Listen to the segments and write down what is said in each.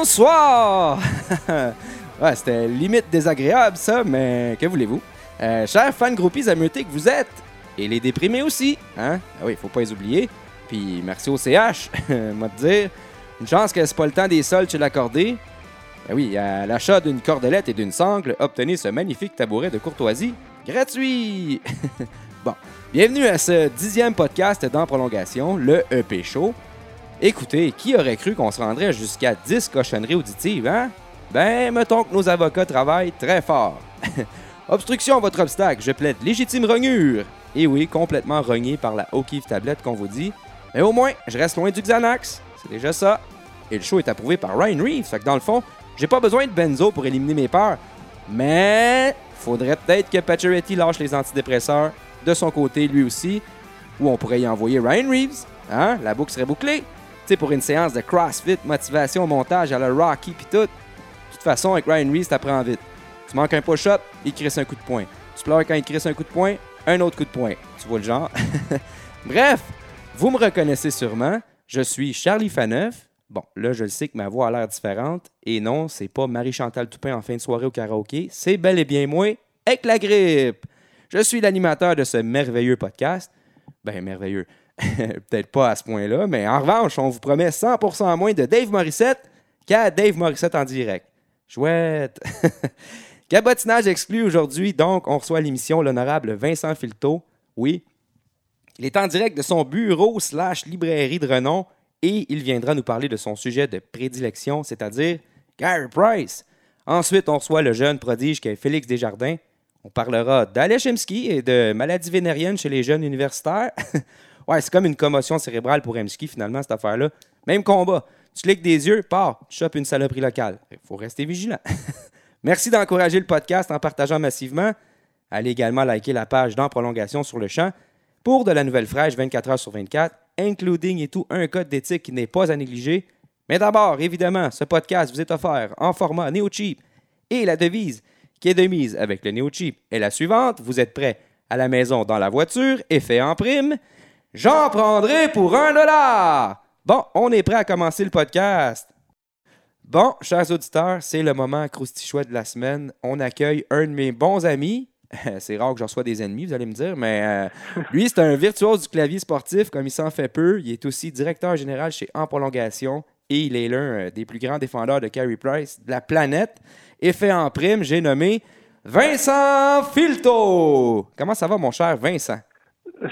Bonsoir! ouais, c'était limite désagréable ça, mais que voulez-vous? Euh, chers fans groupies ameutés que vous êtes, et les déprimés aussi, hein? Ah oui, faut pas les oublier. Puis merci au CH, moi te dire. Une chance que c'est pas le temps des soldes chez l'accordé. Ben oui, à l'achat d'une cordelette et d'une sangle, obtenez ce magnifique tabouret de courtoisie gratuit! bon, bienvenue à ce dixième podcast dans prolongation, le EP Show. Écoutez, qui aurait cru qu'on se rendrait jusqu'à 10 cochonneries auditives, hein? Ben, mettons que nos avocats travaillent très fort. Obstruction, votre obstacle, je plaide légitime rognure. Et oui, complètement rogné par la O'Keefe tablette qu'on vous dit. Mais au moins, je reste loin du Xanax. C'est déjà ça. Et le show est approuvé par Ryan Reeves, fait que dans le fond, j'ai pas besoin de benzo pour éliminer mes peurs. Mais faudrait peut-être que Pacioretty lâche les antidépresseurs de son côté lui aussi. Ou on pourrait y envoyer Ryan Reeves. Hein? La boucle serait bouclée. Tu sais, pour une séance de CrossFit, motivation, montage à la Rocky pis tout. De toute façon, avec Ryan Reeves, t'apprends vite. Tu manques un push-up, il crisse un coup de poing. Tu pleures quand il crisse un coup de poing, un autre coup de poing. Tu vois le genre? Bref, vous me reconnaissez sûrement. Je suis Charlie Faneuf. Bon, là, je le sais que ma voix a l'air différente. Et non, c'est pas Marie-Chantal Toupin en fin de soirée au karaoké. C'est bel et bien moi, avec la grippe. Je suis l'animateur de ce merveilleux podcast. Ben, merveilleux. Peut-être pas à ce point-là, mais en revanche, on vous promet 100% moins de Dave Morissette qu'à Dave Morissette en direct. Chouette! Cabotinage exclu aujourd'hui, donc on reçoit l'émission l'honorable Vincent Filteau. Oui, il est en direct de son bureau slash librairie de renom et il viendra nous parler de son sujet de prédilection, c'est-à-dire Gary Price. Ensuite, on reçoit le jeune prodige qui est Félix Desjardins. On parlera d'Alechemski et de maladies vénériennes chez les jeunes universitaires. ouais, c'est comme une commotion cérébrale pour Emski, finalement, cette affaire-là. Même combat. Tu cliques des yeux, pars, tu chopes une saloperie locale. Il faut rester vigilant. Merci d'encourager le podcast en partageant massivement. Allez également liker la page dans Prolongation sur le champ pour de la nouvelle fraîche 24 heures sur 24, including et tout un code d'éthique qui n'est pas à négliger. Mais d'abord, évidemment, ce podcast vous est offert en format NeoCheap et la devise qui est de mise avec le NeoCheap est la suivante. Vous êtes prêts à la maison, dans la voiture, effet en prime. J'en prendrai pour un dollar. Bon, on est prêt à commencer le podcast. Bon, chers auditeurs, c'est le moment chouette de la semaine. On accueille un de mes bons amis. C'est rare que j'en sois des ennemis, vous allez me dire, mais euh, lui, c'est un virtuose du clavier sportif, comme il s'en fait peu. Il est aussi directeur général chez En Prolongation et il est l'un euh, des plus grands défendeurs de Carey Price de la planète. Effet en prime, j'ai nommé Vincent Filto. Comment ça va, mon cher Vincent?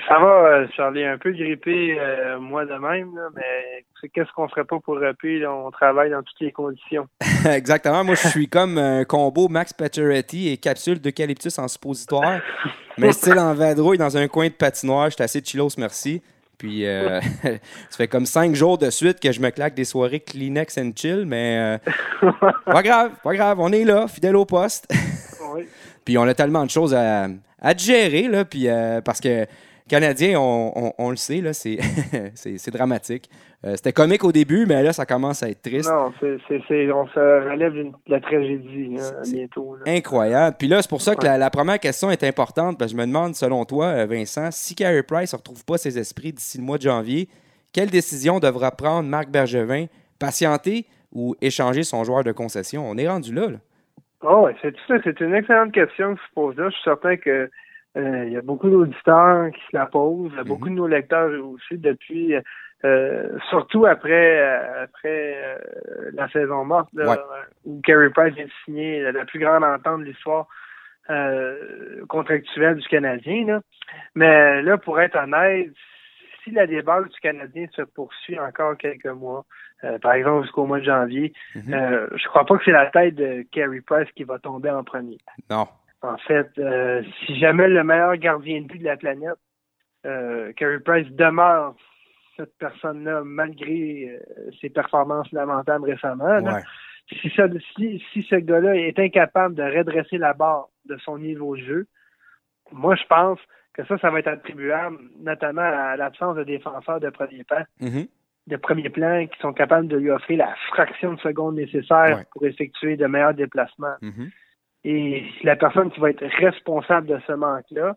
Ça va, euh, Charlie, un peu grippé, euh, moi de même, là, mais qu'est-ce qu'on ferait pas pour rapper? On travaille dans toutes les conditions. Exactement. Moi, je suis comme un combo Max Pacioretty et capsule d'eucalyptus en suppositoire, mais style en vadrouille dans un coin de patinoire. J'étais assez chillos, merci. Puis, euh, ça fait comme cinq jours de suite que je me claque des soirées Kleenex and chill, mais pas grave, pas grave. On est là, fidèle au poste. oui. Puis, on a tellement de choses à, à gérer, là, puis, parce que Canadien, on, le sait, là, c'est, c'est, dramatique. Euh, c'était comique au début, mais là, ça commence à être triste. Non, c'est, on se relève de la tragédie hein, bientôt. Incroyable. Puis là, c'est pour ça que la, première question est importante. Parce que je me demande, selon toi, euh, Vincent, si Carey Price ne retrouve pas ses esprits d'ici le mois de janvier, quelle décision devra prendre Marc Bergevin Patienter ou échanger son joueur de concession? On est rendu là. là. Oh, c'est, c'est une excellente question que je pose là. Je suis certain que il y a beaucoup d'auditeurs qui se la posent, a beaucoup mhm. de nos lecteurs aussi depuis, euh, surtout après après euh, la saison morte, où Carey Price vient de signer la plus grande entente de l'histoire contractuelle du Canadien. Là. Mais là, pour être honnête, si la déballe du Canadien se poursuit encore quelques mois, par exemple jusqu'au mois de janvier, mhm. je crois pas que c'est la tête de Carey Price qui va tomber en premier. Non. En fait, euh, si jamais le meilleur gardien de but de la planète, euh, Carey Price demeure cette personne-là malgré euh, ses performances lamentables récemment. Si, ça, si, si ce gars-là est incapable de redresser la barre de son niveau de jeu, moi je pense que ça, ça va être attribuable notamment à l'absence de défenseurs de premier plan, mm-hmm. de premier plan qui sont capables de lui offrir la fraction de seconde nécessaire pour effectuer de meilleurs déplacements. Mm-hmm. Et la personne qui va être responsable de ce manque-là,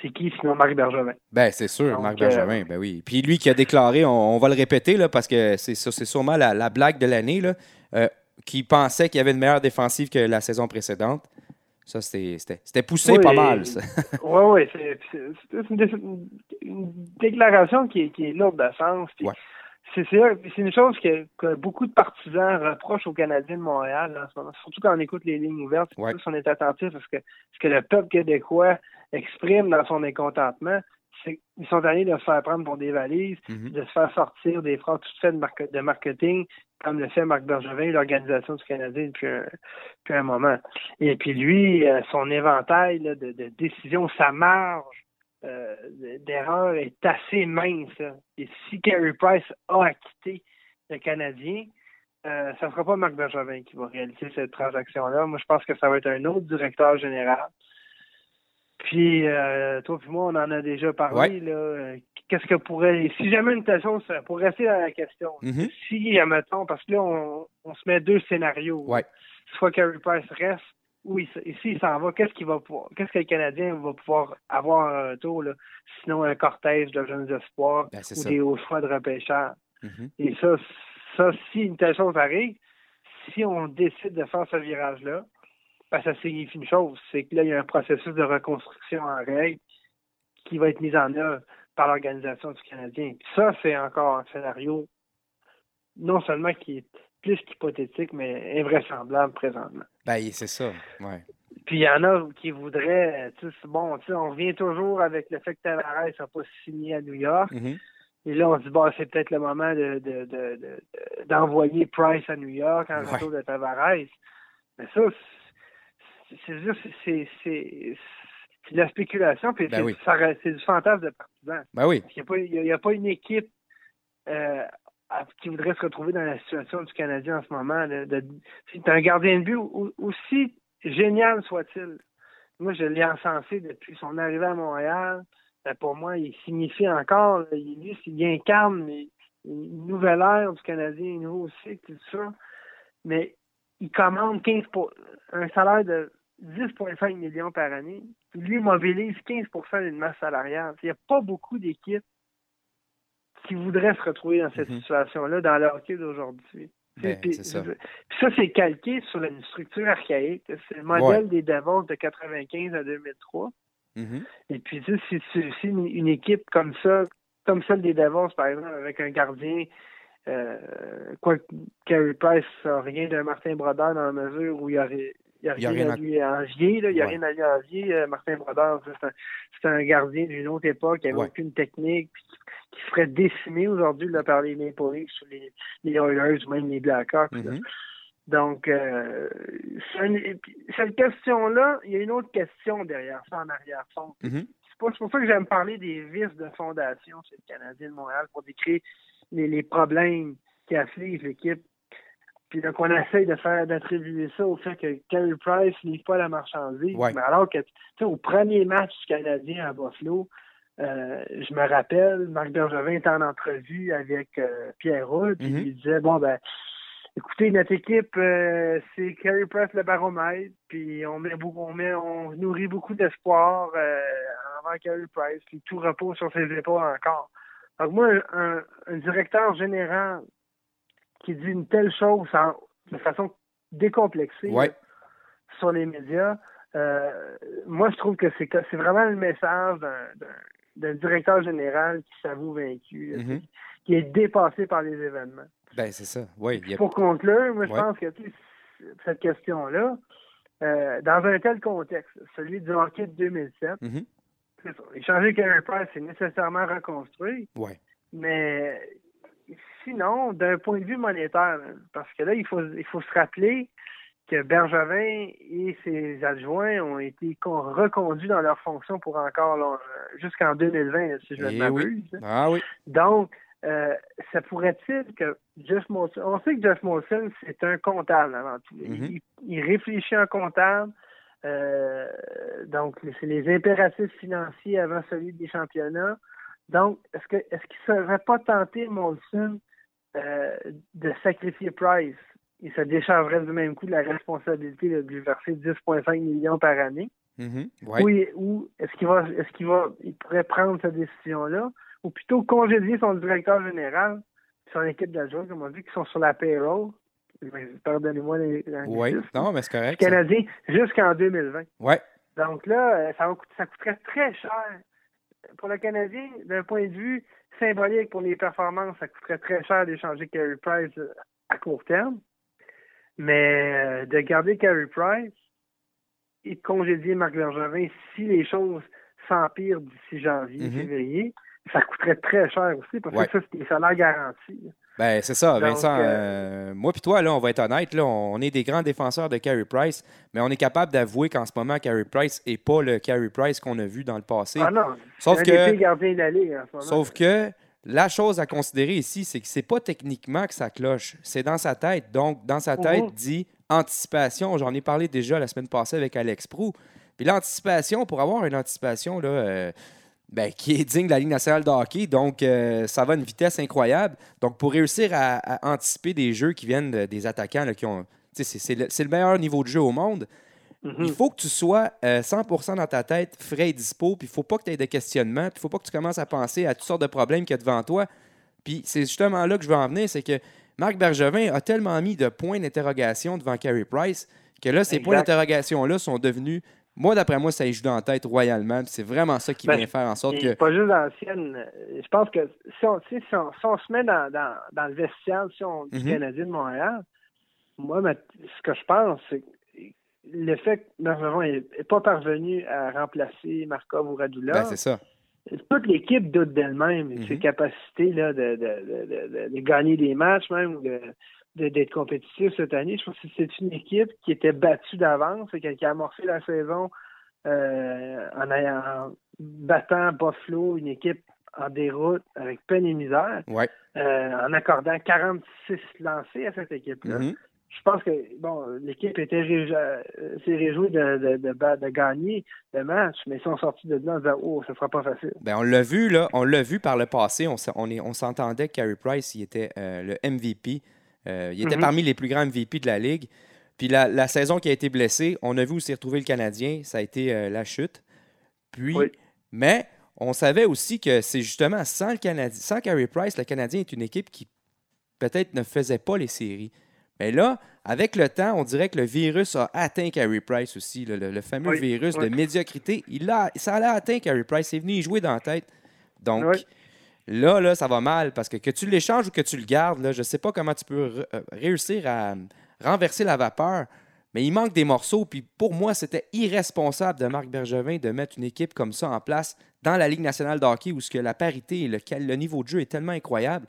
c'est qui sinon Marc Bergevin? Ben, c'est sûr, Marc Bergevin, ben oui. Puis lui qui a déclaré, on, va le répéter, là, parce que c'est, c'est sûrement la, blague de l'année, là, qui pensait qu'il y avait une meilleure défensive que la saison précédente. Ça, c'était poussé pas mal. Oui, oui. C'est une, déclaration qui est, qui est lourde de sens. C'est une chose que, beaucoup de partisans reprochent aux Canadiens de Montréal en ce moment, surtout quand on écoute les lignes ouvertes. Ouais. Si on est attentif à ce que, ce que le peuple québécois exprime dans son mécontentement ils sont allés de se faire prendre pour des valises, mhm. de se faire sortir des phrases toutes faites de, marketing, comme le fait Marc Bergevin, l'organisation du Canadien depuis un, moment. Et puis lui, euh, son éventail de, décisions, sa marge euh, d'erreur est assez mince. Et si Carey Price a acquitté le Canadien, euh, ça ne sera pas Marc Bergevin qui va réaliser cette transaction-là. Moi, je pense que ça va être un autre directeur général. Puis, euh, toi et moi, on en a déjà parlé. là. Qu'est-ce que pourrait. Si jamais une chose, pour rester dans la question, mm-hmm. si, admettons, parce que là, on, se met deux scénarios. Soit Carey Price reste, ou ici, il s'en va, qu'est-ce qu'il va. Qu'est-ce que le Canadien va pouvoir avoir un retour, là, sinon un cortège de jeunes espoirs ben, ou des hauts choix de repêchage. Mm-hmm. Et ça, ça, si une telle chose arrive, si on décide de faire ce virage-là, ben, ça signifie une chose, c'est que là, il y a un processus de reconstruction en règle qui va être mis en œuvre par l'organisation du Canadien. ça, c'est encore un scénario non seulement qui est plus qu'hypothétique, mais invraisemblable présentement. Ben, c'est ça, ouais. Puis il y en a qui voudraient, tu sais, bon, tu sais, on revient toujours avec le fait que Tavares n'a pas signé à New York. Mm-hmm. Et là, on se dit, bon, c'est peut-être le moment d'envoyer de, de, Price à New York en retour de Tavares. Mais ça, c'est c'est de la spéculation, puis ben c'est du fantasme de partisan. Ben oui. Il n'y a, pas une équipe euh, qui voudrait se retrouver dans la situation du Canadien en ce moment. c'est un gardien de but aussi génial soit-il. Moi, je l'ai encensé depuis son arrivée à Montréal. Ben, pour moi, il signifie encore, il, il incarne une nouvelle ère du Canadien, un nouveau cycle, tout ça. Mais il commande 15 pour un salaire de 10,5 millions par année. Lui mobilise 15% d'une masse salariale. Il n'y a pas beaucoup d'équipes qui voudraient se retrouver dans cette mhm. situation-là dans le hockey d'aujourd'hui. Ben, ça, ça c'est calqué sur une structure archaïque. C'est le modèle des Devils de 95 à 2003. Mhm. Et puis, si, si une, une, équipe comme ça, comme celle des Devils, par exemple, avec un gardien euh, quoi Carey Price n'a rien d'un Martin Brodeur dans la mesure où il y aurait il n'y a, rien à lui envier. Il n'y a rien à lui envier. Euh, Martin Brodeur, c'est un, gardien d'une autre époque qui n'avait aucune technique, qui, ferait décimer aujourd'hui par les Maple Leafs, les, les Oilers ou même les Blackhawks. Mm-hmm. Donc, euh, cette question-là, il y a une autre question derrière ça, en arrière-fond. Mm-hmm. C'est pour ça que j'aime parler des vices de fondation chez le Canadien de Montréal pour décrire les, problèmes qui affligent l'équipe. Puis donc, on essaye de faire d'attribuer ça au fait que Carey Price n'est pas la marchandise. Mais alors que, tu sais, au premier match canadien à Buffalo, euh, je me rappelle, Marc Bergevin était en entrevue avec euh, Pierre Roux, puis mm-hmm. il disait, bon, ben, écoutez, notre équipe, euh, c'est Carey Price le baromètre, puis on met beaucoup, on met, on nourrit beaucoup d'espoir avant Carey Price, puis tout repose sur ses épaules encore. Donc moi, un, directeur général qui dit une telle chose de façon décomplexée sur les médias, euh, moi je trouve que c'est c'est vraiment le message d'un directeur général qui s'avoue vaincu, mm-hmm. qui est dépassé par les événements. Ben c'est ça. Oui. Pour conclure, moi je pense que cette question-là, euh, dans un tel contexte, celui du hockey de 2007, Échanger Carey Price, c'est nécessairement reconstruit. Ouais. Mais sinon, d'un point de vue monétaire, parce que là, il faut, il faut se rappeler que Bergevin et ses adjoints ont été reconduits dans leurs fonctions pour encore jusqu'en 2020, si je ne eh m'abuse. Ah oui. Donc, euh, ça pourrait-il que Jeff Molson, on sait que Jeff Molson, c'est un comptable avant tout. Mm-hmm. il, réfléchit en comptable. Euh, donc, c'est les impératifs financiers avant celui des championnats. Donc, est-ce que est-ce qu'il ne serait pas tenté, Molson, euh, de sacrifier Price? Il se déchargerait du même coup de la responsabilité de lui verser 10,5 millions par année. Oui, ou est-ce qu'il va est-ce qu'il va il pourrait prendre cette décision-là, ou plutôt congédier son directeur général, son équipe d'adjoints, comme on dit, qui sont sur la payroll. Pardonnez-moi les, Oui, non, mais c'est correct. Canadien jusqu'en 2020. Oui. Donc là, euh, ça, ça coûterait très cher. Pour le Canadien, d'un point de vue symbolique pour les performances, ça coûterait très cher d'échanger Carey Price euh, à court terme. Mais euh, de garder Carey Price et de congédier Marc Bergevin si les choses s'empirent d'ici janvier, Mhm. février, ça coûterait très cher aussi parce Ouais. que ça, c'est des salaires garantis. Ben, c'est ça, Donc, Vincent. euh, euh, moi puis toi, là, on va être honnête, là, on est des grands défenseurs de Carey Price, mais on est capable d'avouer qu'en ce moment, Carey Price n'est pas le Carey Price qu'on a vu dans le passé. Ah non, Sauf un des que- gardiens en ce moment. Sauf que la chose à considérer ici, c'est que c'est pas techniquement que ça cloche, c'est dans sa tête. Donc, dans sa tête, Mhm. dit anticipation. J'en ai parlé déjà la semaine passée avec Alex Prou. Puis l'anticipation, pour avoir une anticipation là, euh, ben, qui est digne de la Ligue nationale de hockey, donc euh, ça va à une vitesse incroyable. Donc, pour réussir à, à anticiper des jeux qui viennent de- des attaquants là, qui ont. le, c'est le meilleur niveau de jeu au monde. Mhm. Il faut que tu sois euh, 100% dans ta tête, frais et dispo, puis il faut pas que tu aies de questionnements, puis il faut pas que tu commences à penser à toutes sortes de problèmes qu'il y a devant toi. Puis c'est justement là que je veux en venir, c'est que Marc Bergevin a tellement mis de points d'interrogation devant Carey Price que là, ces Exact. points d'interrogation-là sont devenus, moi, d'après moi, ça y joue dans la tête royalement, puis c'est vraiment ça qui Ben, vient faire en sorte que... pas juste l'ancienne. euh, Je pense que si on, si on, si on se met dans, dans, dans le vestiaire si on, du Mhm. Canadien de Montréal, moi, ma- ce que je pense, c'est que le fait que Bergeron n'est pas parvenu à remplacer Markov ou Radula, Ben, c'est ça. toute l'équipe doute d'elle-même et de ses Mhm. capacités là, de, de, de, de, gagner des matchs, même, d'être compétitif cette année. Je pense que c'est une équipe qui était battue d'avance et qui, a amorcé la saison euh, en, en battant Buffalo, une équipe en déroute avec peine et misère, Ouais. euh, en accordant 46 lancés à cette équipe-là. Mhm. Je pense que bon, l'équipe était réjou- euh, s'est réjouie de, de, de, ba- de gagner le match, mais ils sont sortis de là en disant Oh, ça sera pas facile. Ben, on l'a vu, là, on l'a vu par le passé. On, s'entendait que Carey Price, il était euh, le MVP. Euh, il était Mhm. parmi les plus grands MVP de la Ligue. Puis la, la saison qui a été blessée, on a vu où s'est retrouvé le Canadien. Ça a été la chute. Puis, Oui. mais on savait aussi que c'est justement sans le Canadien, sans Carey Price, le Canadien est une équipe qui peut-être ne faisait pas les séries. Mais là, avec le temps, on dirait que le virus a atteint Carey Price aussi. là, le, le fameux Oui, virus oui. de médiocrité. Il a, ça l'a atteint Carey Price. C'est venu y jouer dans la tête. Donc, Oui. là, là, ça va mal parce que que tu l'échanges ou que tu le gardes, là, je ne sais pas comment tu peux euh, réussir à euh, renverser la vapeur. Mais il manque des morceaux. Puis pour moi, c'était irresponsable de Marc Bergevin de mettre une équipe comme ça en place dans la Ligue nationale de hockey où ce que la parité et le niveau de jeu est tellement incroyable.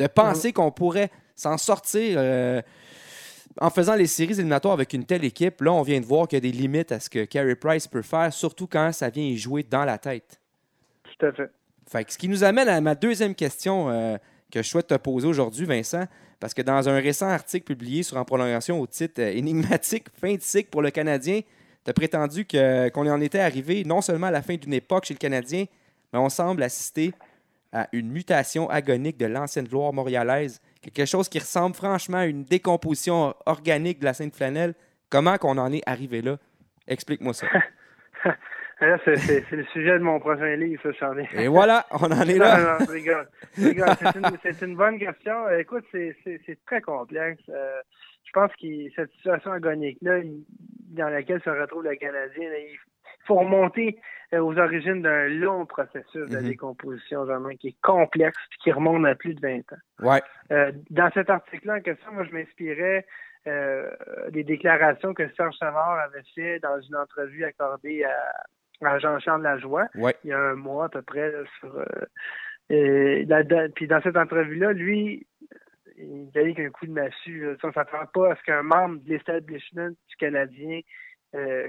De penser qu'on pourrait s'en sortir euh, en faisant les séries éliminatoires avec une telle équipe. Là, on vient de voir qu'il y a des limites à ce que Carey Price peut faire, surtout quand ça vient y jouer dans la tête. Tout à fait. Fait que ce qui nous amène à ma deuxième question euh, que je souhaite te poser aujourd'hui, Vincent, parce que dans un récent article publié sur En prolongation au titre euh, énigmatique Fin de cycle pour le Canadien, tu as prétendu qu'on en était arrivé non seulement à la fin d'une époque chez le Canadien, mais on semble assister à une mutation agonique de l'ancienne gloire montréalaise, quelque chose qui ressemble franchement à une décomposition organique de la Sainte Flanelle. Comment qu'on en est arrivé là? Explique-moi ça. C'est, le sujet de mon prochain livre, ça, Charlie. Et voilà, on en est là. C'est, une, bonne question. Écoute, c'est, très complexe. Euh, je pense que cette situation agonique-là, dans laquelle se retrouve le Canadien, là, il faut remonter euh, aux origines d'un long processus de Mhm. décomposition, vraiment, qui est complexe et qui remonte à plus de 20 ans. Ouais. Euh, dans cet article-là en question, moi, je m'inspirais euh, des déclarations que Serge Savard avait fait dans une entrevue accordée à, à Jean-Charles Lajoie Ouais. il y a un mois à peu près sur euh, puis dans cette entrevue-là, lui, il dit qu'un coup de massue. là. Ça, on s'attend pas à ce qu'un membre de l'establishment du Canadien,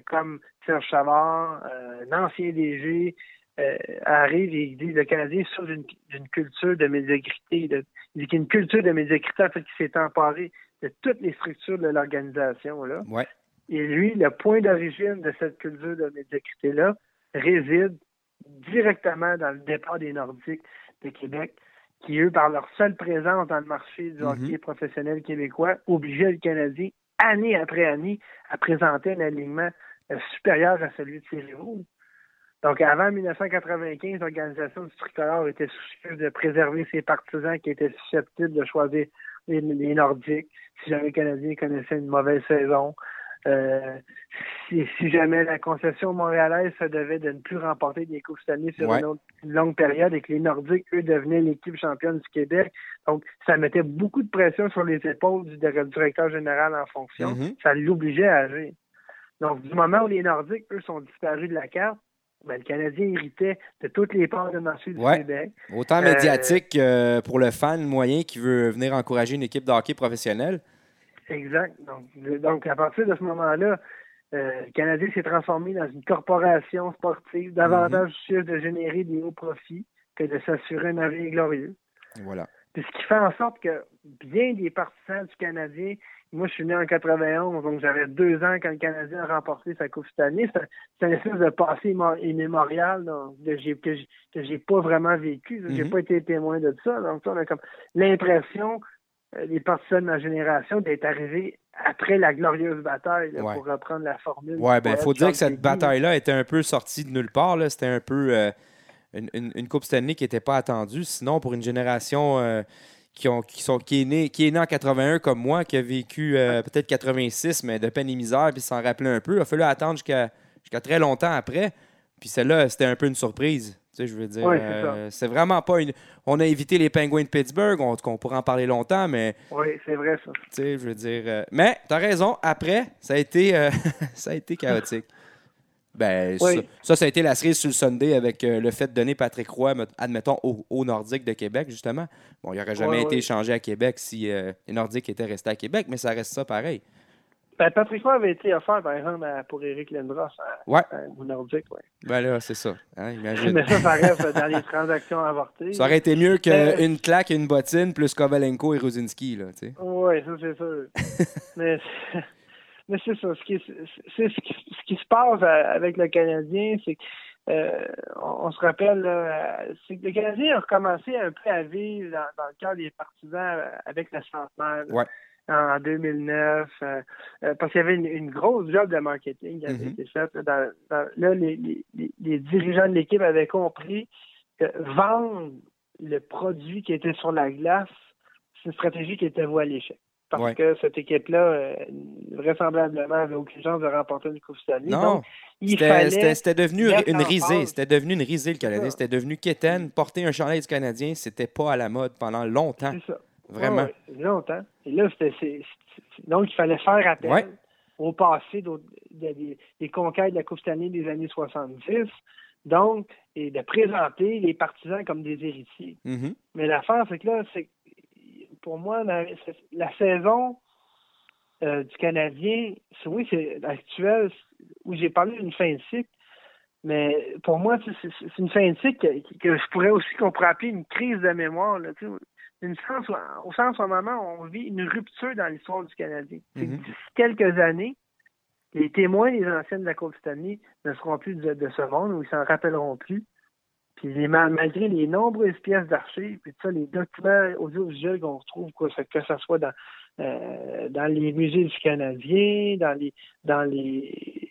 comme Serge Savard, euh, un ancien DG, euh, arrive et il dit le Canadien sur d'une culture de médiocrité. de- il dit qu'il y a une culture de médiocrité en fait qui s'est emparée de toutes les structures de l'organisation. là. Ouais. Et lui, le point d'origine de cette culture de médiocrité-là réside directement dans le départ des Nordiques de Québec, qui, eux, par leur seule présence dans le marché du Mhm. hockey professionnel québécois, obligeaient le Canadien, année après année, à présenter un alignement supérieur à celui de ses rivaux. Donc, avant 1995, l'organisation du tricolore était soucieuse de préserver ses partisans qui étaient susceptibles de choisir les, Nordiques si jamais les Canadiens connaissaient une mauvaise saison. Euh, si, jamais la concession montréalaise se devait de ne plus remporter des Coupes Stanley sur une, longue période et que les Nordiques, eux, devenaient l'équipe championne du Québec. Donc, ça mettait beaucoup de pression sur les épaules du directeur général en fonction. Mm-hmm. Ça l'obligeait à agir. Donc, du moment où les Nordiques, eux, sont disparus de la carte, ben, le Canadien héritait de toutes les parts de marché du Québec. Autant euh, médiatique pour le fan moyen qui veut venir encourager une équipe de hockey professionnelle. Exact. Donc, à partir de ce moment-là, euh, le Canadien s'est transformé dans une corporation sportive davantage mm de générer des hauts profits que de s'assurer un avenir glorieux. Voilà. ce qui fait en sorte que bien des partisans du Canadien moi, je suis né en 91, donc j'avais deux ans quand le Canadien a remporté sa Coupe année. C'est un espèce de passé immémorial que j'ai que j'ai pas vraiment vécu. J'ai mm-hmm. pas été témoin de ça. Donc, on a comme l'impression, les partisans de ma génération, d'être arrivés après la glorieuse bataille pour reprendre la formule. Ouais, ben, il faut dire que cette bataille-là était un peu sortie de nulle part. C'était un peu euh, une, une, Coupe Stanley qui n'était pas attendue. Sinon, pour une génération. Euh, qui, ont, qui, sont, qui, est né, qui est en 81 comme moi, qui a vécu euh, peut-être 86, mais de peine et misère, puis s'en rappelait un peu. Il a fallu attendre jusqu'à très longtemps après. Puis celle-là, c'était un peu une surprise. Tu sais, je veux dire, euh, c'est vraiment pas une. On a évité les Penguins de Pittsburgh, on, on pourrait en parler longtemps, mais. Oui, c'est vrai ça. Tu sais, je veux dire. Euh, mais tu as raison, après, ça a été, ça a été chaotique. Ben, ça, ça, a été la cerise sur le Sunday avec euh, le fait de donner Patrick Roy, admettons, au, au Nordique de Québec, justement. Bon, il n'aurait jamais été échangé à Québec si euh, les Nordiques étaient restés à Québec, mais ça reste ça pareil. Ben, Patrick Roy avait été offert, par exemple, pour Eric Lindros ouais. au Nordique. Ouais. Ben là, c'est ça. Hein, imagine. mais ça, ça reste dans les transactions avortées. Ça aurait été mieux qu'une euh, claque et une bottine plus Kovalenko et Rosinski. Là, oui, ça, c'est sûr. mais mais c'est ça. Ce qui, c'est ce qui, ce qui se passe avec le Canadien, c'est que euh, on, se rappelle, c'est que le Canadien a recommencé un peu à vivre dans, le cadre des partisans avec la centenaire. En 2009, euh, euh, parce qu'il y avait une, grosse job de marketing qui avait mm-hmm. été faite. là, les, les, dirigeants de l'équipe avaient compris que vendre le produit qui était sur la glace, c'est une stratégie qui était vouée à l'échec parce que cette équipe-là, euh, vraisemblablement, avait aucune chance de remporter une Coupe Stanley. Non, c'était devenu une risée. C'était devenu une risée, le Canadien. C'était devenu quétaine. Porter un chandail du Canadien, c'était pas à la mode pendant longtemps. C'est ça. Vraiment. longtemps. Et là, c'était... Donc, il fallait faire appel au passé des, conquêtes de la Coupe Stanley des années 70. Donc, et de présenter les partisans comme des héritiers. Mm-hmm. Mais l'affaire, c'est que là, c'est pour moi, la, saison euh, du Canadien, oui, c'est actuel, où j'ai parlé d'une fin de cycle, mais pour moi, c'est une fin de cycle que, je pourrais aussi qu'on pourrait appeler une crise de mémoire. Là, sens, au sens où, moment, on vit une rupture dans l'histoire du Canadien. Mm-hmm. D'ici quelques années, les témoins des anciennes de la Coupe Stanley ne seront plus de, de ce monde, ou ils s'en rappelleront plus. Puis malgré les nombreuses pièces d'archives, puis ça, les documents audiovisuels qu'on retrouve, quoi, que ce soit dans, euh, dans les musées du Canadien, dans les dans les,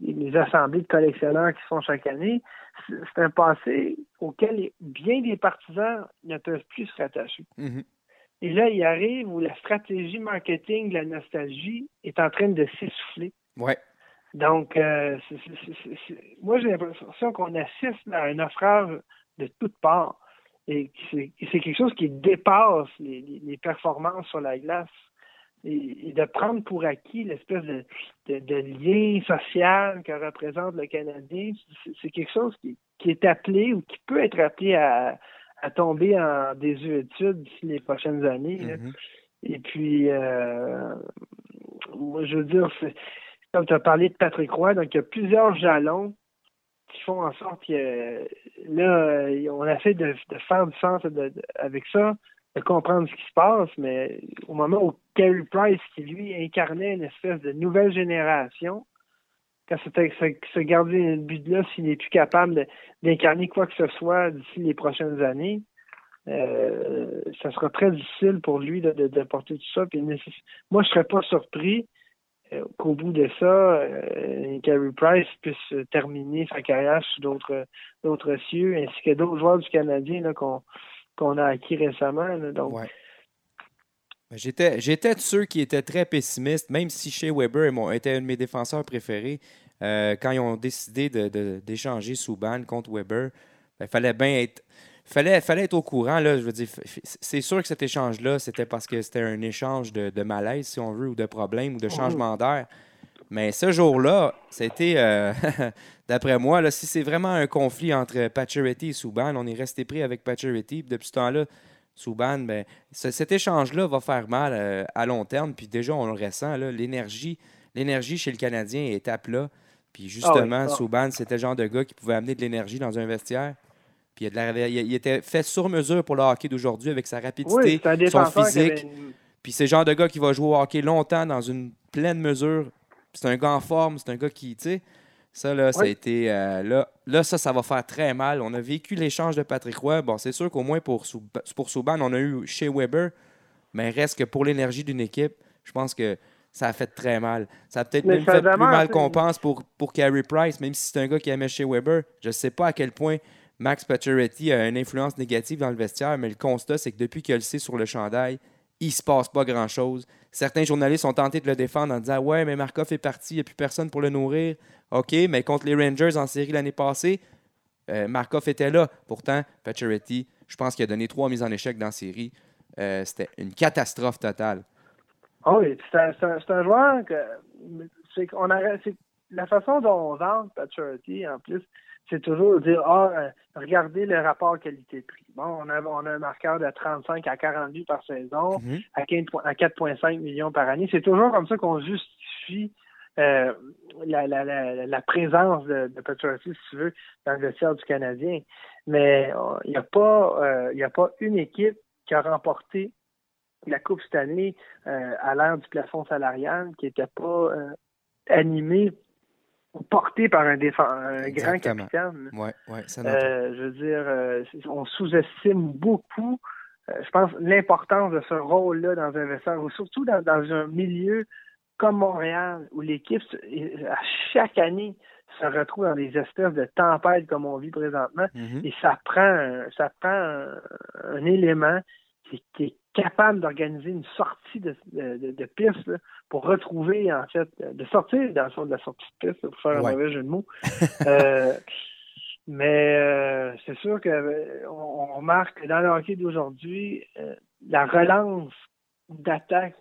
les assemblées de collectionneurs qui sont chaque année, c'est un passé auquel bien des partisans ne peuvent plus se rattacher. Mm-hmm. Et là, il arrive où la stratégie marketing de la nostalgie est en train de s'essouffler. Ouais. Donc, euh, moi, j'ai l'impression qu'on assiste à un naufrage de toutes parts. Et c'est quelque chose qui dépasse les, performances sur la glace. Et, de prendre pour acquis l'espèce de, lien social que représente le Canadien, c'est quelque chose qui, est appelé ou qui peut être appelé à, tomber en désuétude d'ici les prochaines années. Mm-hmm. Et puis, euh, moi, je veux dire, comme tu as parlé de Patrick Roy, donc il y a plusieurs jalons qui font en sorte que là, on essaie de, de faire du sens avec ça, de comprendre ce qui se passe, mais au moment où Carey Price, qui lui incarnait une espèce de nouvelle génération, quand ce, ce gardien de but-là, s'il n'est plus capable d'incarner quoi que ce soit d'ici les prochaines années, euh, ça sera très difficile pour lui de, porter tout ça. moi, je serais pas surpris qu'au bout de ça, Carey Price puisse terminer sa carrière sous d'autres d'autres cieux, ainsi que d'autres joueurs du Canadien qu'on qu'on a acquis récemment. donc, J'étais, j'étais de ceux qui étaient très pessimistes, même si Shea Weber était un de mes défenseurs préférés. Euh, quand ils ont décidé de, d'échanger Souban contre Weber, il ben, fallait bien être. Fallait, fallait être au courant. Là, je veux dire, c'est sûr que cet échange-là, c'était parce que c'était un échange de, malaise, si on veut, ou de problème, ou de changement d'air. Mais ce jour-là, c'était, euh, d'après moi, là, si c'est vraiment un conflit entre Pacioretty et Souban, on est resté pris avec Pacioretty. Depuis ce temps-là, Souban, ben, cet échange-là va faire mal euh, à long terme. Puis déjà, on le ressent, l'énergie, l'énergie chez le Canadien est à plat. Puis justement, ah Souban, c'était le genre de gars qui pouvait amener de l'énergie dans un vestiaire. Puis il, était fait sur mesure pour le hockey d'aujourd'hui avec sa rapidité, son physique. Puis c'est le genre de gars qui va jouer au hockey longtemps dans une pleine mesure. C'est un gars en forme, c'est un gars qui, tu sais, ça, là, ça a été. Euh, là, là, ça, ça va faire très mal. On a vécu l'échange de Patrick Roy. Bon, c'est sûr qu'au moins pour, pour Souban, on a eu chez Weber, mais reste que pour l'énergie d'une équipe, je pense que ça a fait très mal. Ça a peut-être même fait plus mal qu'on pense pour, pour Carey Price, même si c'est un gars qui aimait chez Weber. Je ne sais pas à quel point Max Pacioretty a une influence négative dans le vestiaire, mais le constat, c'est que depuis qu'il le sait sur le chandail, il se passe pas grand-chose. Certains journalistes ont tenté de le défendre en disant Ouais, mais Markov est parti, il n'y a plus personne pour le nourrir. OK, mais contre les Rangers en série l'année passée, euh, Markov était là. Pourtant, Pacioretty, je pense qu'il a donné trois mises en échec dans la série. Euh, c'était une catastrophe totale. Oh c'est un, joueur que. C'est qu'on a, la façon dont on vend Pacioretty, en plus, c'est toujours dire Ah, euh, regardez le rapport qualité-prix. Bon, on a, on a un marqueur de 35 à 40 buts par saison, mhm. à, à 4,5 millions par année. C'est toujours comme ça qu'on justifie euh, la, la, la, la, présence de, de si tu veux, dans le ciel du Canadien. Mais euh, il n'y a pas euh, a pas une équipe qui a remporté la Coupe cette année à l'ère du plafond salarial qui n'était pas animée ou portée par un, un grand capitaine. Ouais, ouais, ça je veux dire, on sous-estime beaucoup je pense, l'importance de ce rôle-là dans un vestiaire, ou surtout dans, dans, un milieu comme Montréal, où l'équipe, à chaque année, se retrouve dans des espèces de tempêtes comme on vit présentement, mhm. et ça prend, ça prend un, élément qui, est capable d'organiser une sortie de, de, piste pour retrouver, en fait, de sortir dans le fond de la sortie de piste, pour faire un mauvais jeu de mots. Euh, mais euh, c'est sûr qu'on euh, on remarque que dans le hockey d'aujourd'hui, la relance d'attaque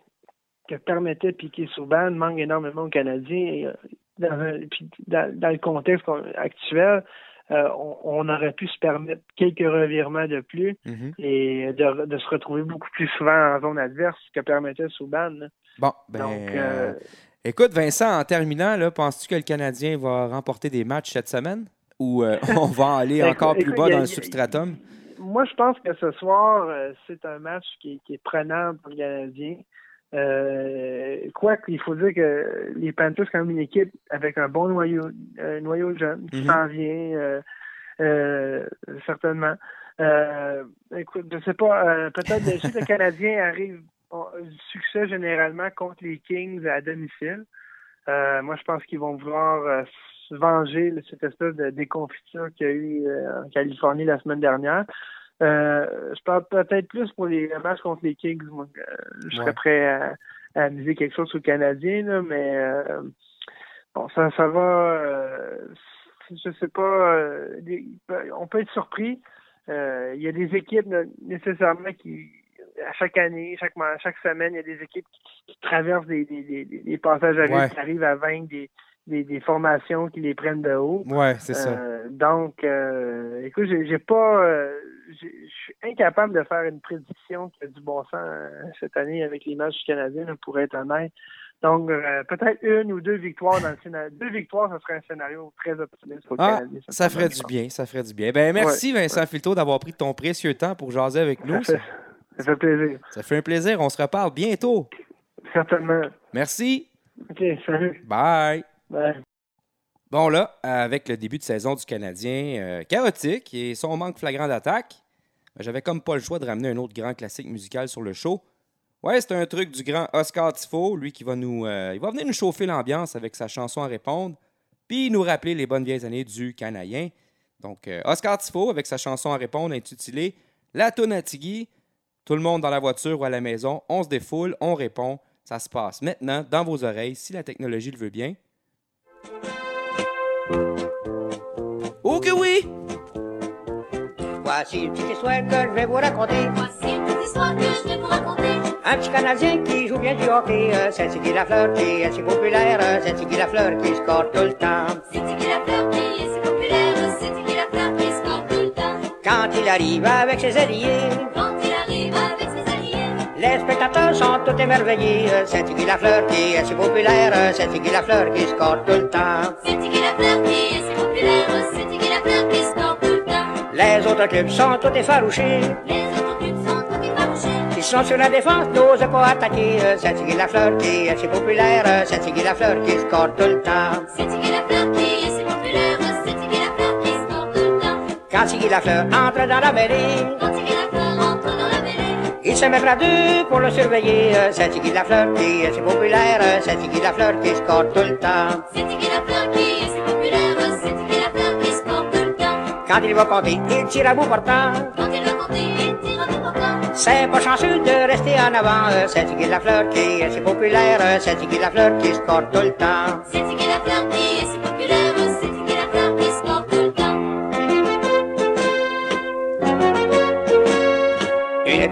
que permettait Piquet Souban manque énormément aux Canadiens. Dans, puis dans, le contexte actuel, euh, on, aurait pu se permettre quelques revirements de plus mm-hmm. et de, se retrouver beaucoup plus souvent en zone adverse que permettait Souban. Bon, ben, euh, écoute, Vincent, en terminant, penses-tu que le Canadien va remporter des matchs cette semaine? Ou euh, on va aller encore plus bas dans le substratum? Moi, je pense que ce soir, c'est un match qui, qui, est prenant pour le Canadien. Euh, quoi qu'il faut dire que les Panthers, quand même une équipe avec un bon noyau, un noyau jeune qui mhm. s'en vient euh, euh, certainement. écoute, je sais pas, peut-être si le Canadien arrive du succès généralement contre les Kings à domicile. moi, je pense qu'ils vont vouloir se venger cette espèce de déconfiture qu'il y a eu en Californie la semaine dernière. Euh, je parle peut-être plus pour les matchs contre les Kings. Euh, je serais prêt à, à, miser quelque chose sur le Canadien, mais euh, bon, ça, ça va. je sais pas. on peut être surpris. Il y a des équipes nécessairement qui, à chaque année, chaque, chaque semaine, il y a des équipes qui, traversent des, des, des, passages à risque, qui arrivent à vaincre des, des, des, formations qui les prennent de haut. Ouais, c'est ça. Donc, euh, écoute, j'ai pas, je suis incapable de faire une prédiction qui a du bon sens euh, cette année avec les matchs canadiens, pour être honnête. Donc, euh, peut-être une ou deux victoires dans le scénario. Deux victoires, ce serait un scénario très optimiste pour le ah, Canadien. Ça, ferait du bien, ça ferait du bien. Ben, merci Vincent Filto d'avoir pris ton précieux temps pour jaser avec nous. Ça fait, plaisir. Ça fait un plaisir. On se reparle bientôt. Certainement. Merci. OK, salut. Bye. Bye. Bon, là, avec le début de saison du Canadien euh, chaotique et son manque flagrant d'attaque, j'avais comme pas le choix de ramener un autre grand classique musical sur le show. Ouais, c'est un truc du grand Oscar Tifo, lui qui va nous. Euh, il va venir nous chauffer l'ambiance avec sa chanson à répondre, puis nous rappeler les bonnes vieilles années du Canadien. Donc, euh, Oscar Tifo avec sa chanson à répondre intitulée La Tonatigui. Tout le monde dans la voiture ou à la maison, on se défoule, on répond. Ça se passe maintenant dans vos oreilles, si la technologie le veut bien. Oh que oui! Voici une petite histoire que je vais vous raconter. Voici une petite histoire que je vais vous raconter. Un petit Canadien qui joue bien du hockey, euh, c'est Tiggy Lafleur qui est si populaire, c'est Tiggy Lafleur qui score tout le temps. C'est Tiggy Lafleur qui est si populaire. C'est Tiggy Lafleur qui score tout le temps. Quand il arrive avec ses alliés, Quand les spectateurs sont tout émerveillés, c'est Tiggy Lafleur qui est si populaire, c'est Tiggy Lafleur qui score tout le temps. C'est Tiggy Lafleur qui est si populaire. C'est Tiggy Lafleur qui score tout le temps. Les autres clubs sont tout effarouchés, Les autres clubs sont tous effarouchés. ils sont sur la défense, n'osent pas attaquer, c'est Tiggy Lafleur qui est si populaire, c'est Tiggy Lafleur qui score tout le temps. C'est Tiggy Lafleur qui est si populaire. C'est Tiggy Lafleur qui score tout le temps. Quand Tiggy Lafleur entre dans la mêlée, se mettra deux pour le surveiller. C'est Tiggy Lafleur qui est si populaire. C'est Tiggy Lafleur qui score tout le temps. C'est Tiggy Lafleur qui est si populaire. C'est Tiggy Lafleur qui score tout le temps. Quand il va compter, il tire à bout portant. Quand il va compter, il tire à bout portant. C'est pas chanceux de rester en avant. C'est Tiggy Lafleur qui est si populaire. C'est Tiggy Lafleur qui score tout le temps. C'est Tiggy Lafleur qui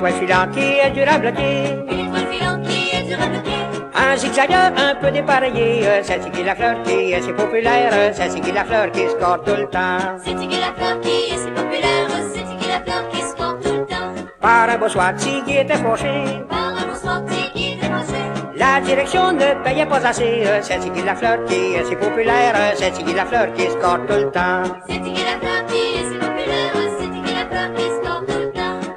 étoile filante qui est dur à bloquer. Une étoile filante qui est dur à bloquer. Un zigzagueur un peu dépareillé. euh, C'est Tiggy Lafleur qui est si populaire. euh, C'est Tiggy Lafleur qui score tout le temps. C'est Tiggy Lafleur qui est si populaire. C'est Tiggy Lafleur qui score tout le temps. Par un beau soir, Tiggy était fauché. Par un Tiggy est fâché. La direction ne payait pas assez. euh, C'est Tiggy Lafleur qui est si populaire. euh, C'est Tiggy Lafleur qui score tout le temps.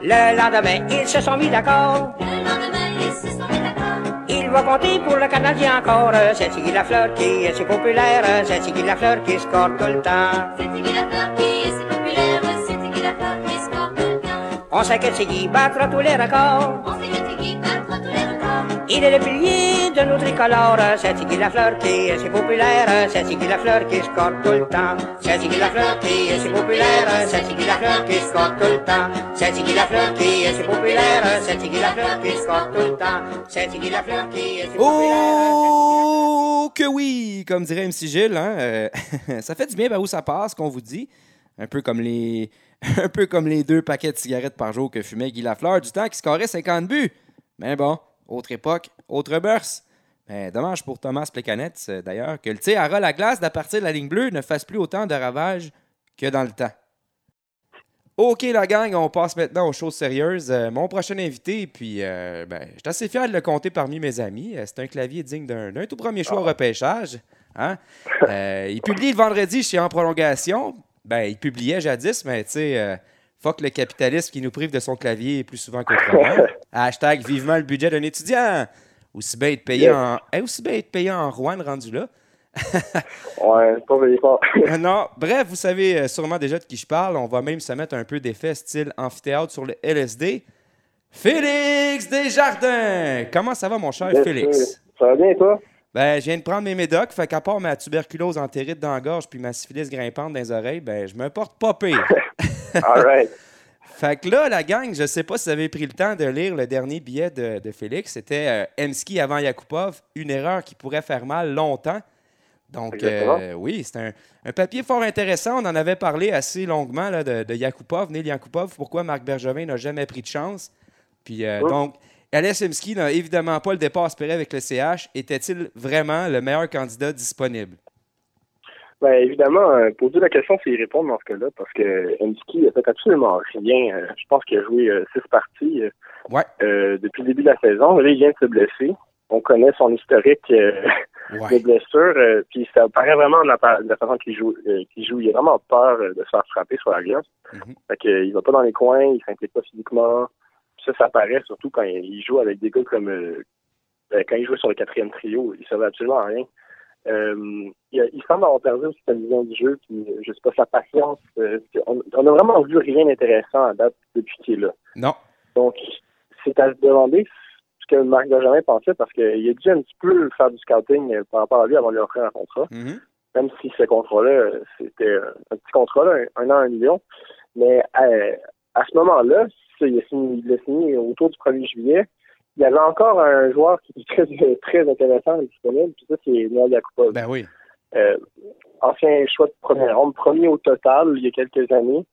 Le lendemain, ils se sont mis d'accord. Le lendemain, ils se sont mis d'accord. Il va compter pour le Canadien encore. C'est Tiggy Lafleur qui est si populaire. C'est Tiggy Lafleur qui score tout le temps. C'est Tiggy Lafleur qui est si populaire. C'est Tiggy Lafleur qui score tout le temps. On sait que Tiggy battra tous les records. On Il est le pilier de nos tricolores. euh, C'est Tiggy Lafleur qui est si populaire. C'est Tiggy Lafleur qui score tout le temps. C'est Tiggy Lafleur qui est si populaire. C'est Tiggy Lafleur qui score tout le temps. C'est Tiggy Lafleur qui est si populaire. C'est Tiggy Lafleur qui score tout le temps. C'est Tiggy Lafleur qui est si populaire. Oh que oui, comme dirait MC Gilles, hein, euh, ça fait du bien par où ça passe, qu'on vous dit. Un peu comme les un peu comme les deux paquets de cigarettes par jour que fumait Guy Lafleur du temps qui scorait 50 buts. Mais bon, autre époque, autre mœurs. Ben, dommage pour Thomas Plekanec, euh, d'ailleurs, que le tir à à glace d'à partir de la ligne bleue ne fasse plus autant de ravages que dans le temps. OK, la gang, on passe maintenant aux choses sérieuses. Euh, mon prochain invité, puis euh, ben, je suis assez fier de le compter parmi mes amis. C'est un clavier digne d'un tout premier choix au repêchage. Hein? Euh, il publie le vendredi chez En Prolongation. Ben, il publiait jadis, mais tu sais, fuck le capitalisme qui nous prive de son clavier plus souvent qu'autrement. Hashtag vivement le budget d'un étudiant. Aussi bien être payé en. eh, aussi bien être payé en Rouen rendu là. Ouais, pas payé fort. Euh, non, bref, vous savez euh, sûrement déjà de qui je parle. On va même se mettre un peu d'effet style amphithéâtre sur le LSD. Félix Desjardins! Comment ça va, mon cher Yes, Félix? Ça va bien, toi? Ben, je viens de prendre mes médocs, fait qu'à part ma tuberculose entérite dans la gorge puis ma syphilis grimpante dans les oreilles, ben, je me porte pas pire. All right. Fait que là, la gang, je sais pas si vous avez pris le temps de lire le dernier billet de, de Félix. C'était euh, Emski avant Yakupov, une erreur qui pourrait faire mal longtemps. Donc, euh, oui, c'est un, un papier fort intéressant. On en avait parlé assez longuement là, de, de Yakupov, Neil Yakupov, pourquoi Marc Bergevin n'a jamais pris de chance. Puis, euh, Oui. donc, Alex Emski n'a évidemment pas le départ espéré avec le CH. Était-il vraiment le meilleur candidat disponible? Ben, évidemment, euh, poser la question, c'est y répondre dans ce cas-là, parce que Emski a fait absolument rien. Euh, je pense qu'il a joué euh, six parties euh, Ouais. euh, depuis le début de la saison. Là, il vient de se blesser. On connaît son historique euh, de blessure, euh, puis ça paraît vraiment de la, de la façon qu'il joue. euh, qu'il joue. Il a vraiment peur euh, de se faire frapper sur la glace. Mhm. Fait que, euh, il va pas dans les coins, il s'implique pas physiquement. Puis ça, ça paraît surtout quand il joue avec des gars comme euh, euh, quand il jouait sur le quatrième trio, il servait absolument rien. Euh, il, semble avoir perdu aussi sa vision du jeu, puis euh, je sais pas sa patience. euh, on, on a vraiment vu rien d'intéressant à date depuis qu'il est là. Non. Donc, c'est à se demander ce que Marc Benjamin pensait parce qu'il a dû un petit peu faire du scouting par rapport à lui avant de lui offrir un contrat. Mhm. Même si ce contrat-là, c'était un petit contrat, là, un, un an, un million. Mais à ce moment-là, il a signé, il signé autour du 1er juillet. Il y avait encore un joueur qui était très, très intéressant et disponible, puis ça, c'est Noël Yakupov. Ben oui. Euh, ancien choix de première ronde, premier au total il y a quelques années,